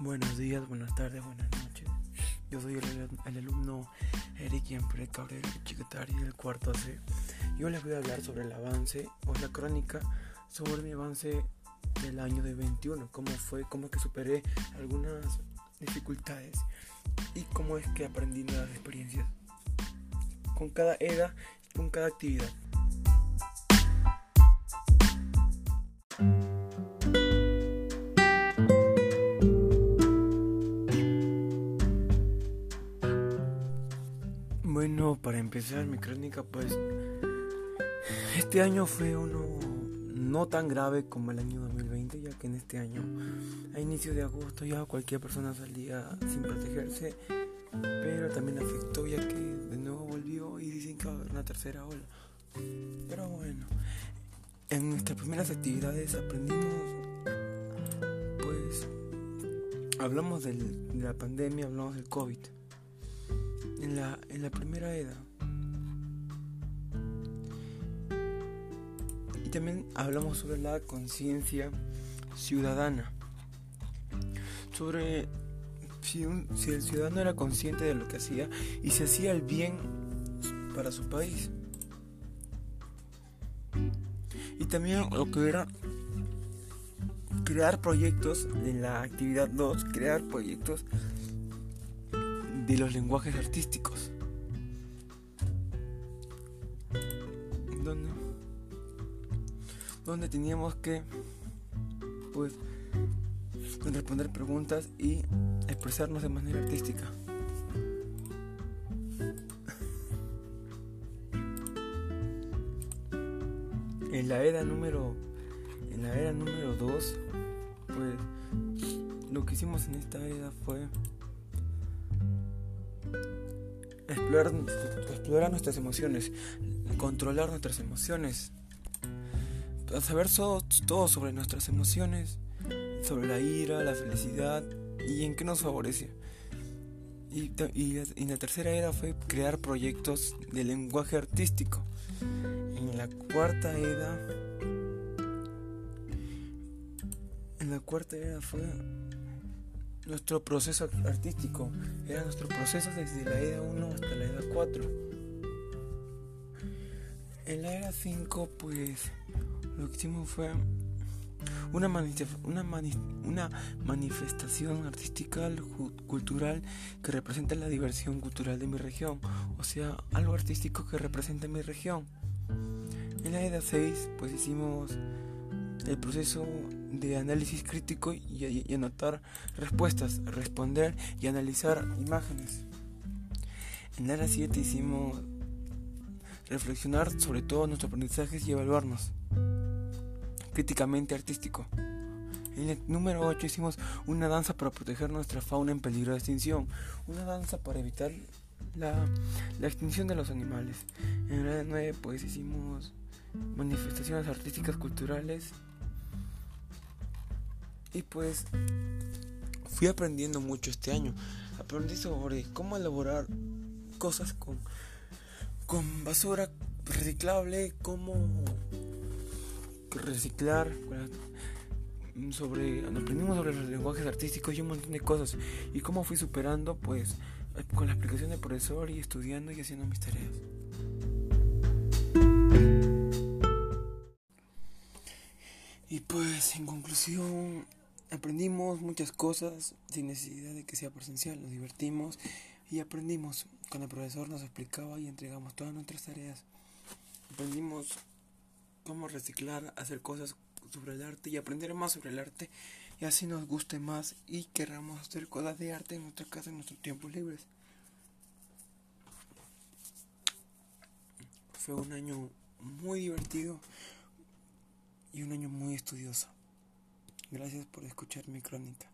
Buenos días, buenas tardes, buenas noches. Yo soy el, alumno Eric Yempre Cabrera Chiquetari del cuarto C. Yo les voy a hablar sobre el avance o la crónica sobre mi avance del año de 21, cómo fue, cómo que superé algunas dificultades y cómo es que aprendí nuevas experiencias con cada EDA y con cada actividad. Bueno, para empezar mi crónica, pues este año fue uno no tan grave como el año 2020, ya que en este año, a inicio de agosto, ya cualquier persona salía sin protegerse, pero también afectó ya que de nuevo volvió y dicen que va a haber una tercera ola. Pero bueno, en nuestras primeras actividades aprendimos, pues, hablamos de la pandemia, hablamos del COVID en la, en la primera edad. Y también hablamos sobre la conciencia ciudadana. Sobre si, un, si el ciudadano era consciente de lo que hacía y si hacía el bien para su país. Y también lo que era crear proyectos en la actividad 2, crear proyectos de los lenguajes artísticos. Donde, donde teníamos que pues responder preguntas y expresarnos de manera artística. En la era número en la era número 2 pues lo que hicimos en esta era fue explorar, nuestras emociones, controlar nuestras emociones, saber todo, todo sobre nuestras emociones, sobre la ira, la felicidad y en qué nos favorece. Y, y, y, la tercera era fue crear proyectos de lenguaje artístico. En la cuarta era, en la cuarta era fue nuestro proceso artístico. Era nuestro proceso desde la era 1 hasta la era 4. En la era 5, pues lo que hicimos fue una, una, mani una manifestación artística cultural que representa la diversión cultural de mi región, o sea, algo artístico que representa mi región. En la era 6, pues hicimos el proceso de análisis crítico y, anotar respuestas, responder y analizar imágenes. En la era 7 hicimos reflexionar sobre todos nuestros aprendizajes y evaluarnos críticamente artístico. En el número 8 hicimos una danza para proteger nuestra fauna en peligro de extinción, una danza para evitar la, la extinción de los animales. En la 9 pues hicimos manifestaciones artísticas culturales y pues fui aprendiendo mucho este año. Aprendí sobre cómo elaborar cosas con, con basura reciclable, cómo reciclar, sobre aprendimos sobre los lenguajes artísticos y un montón de cosas y cómo fui superando pues con la explicación del profesor y estudiando y haciendo mis tareas. Y pues en conclusión aprendimos muchas cosas sin necesidad de que sea presencial, nos divertimos y aprendimos. Cuando el profesor nos explicaba y entregamos todas nuestras tareas, aprendimos cómo reciclar, hacer cosas sobre el arte y aprender más sobre el arte y así nos guste más y queramos hacer cosas de arte en nuestra casa en nuestros tiempos libres. Fue un año muy divertido y un año muy estudioso. Gracias por escuchar mi crónica.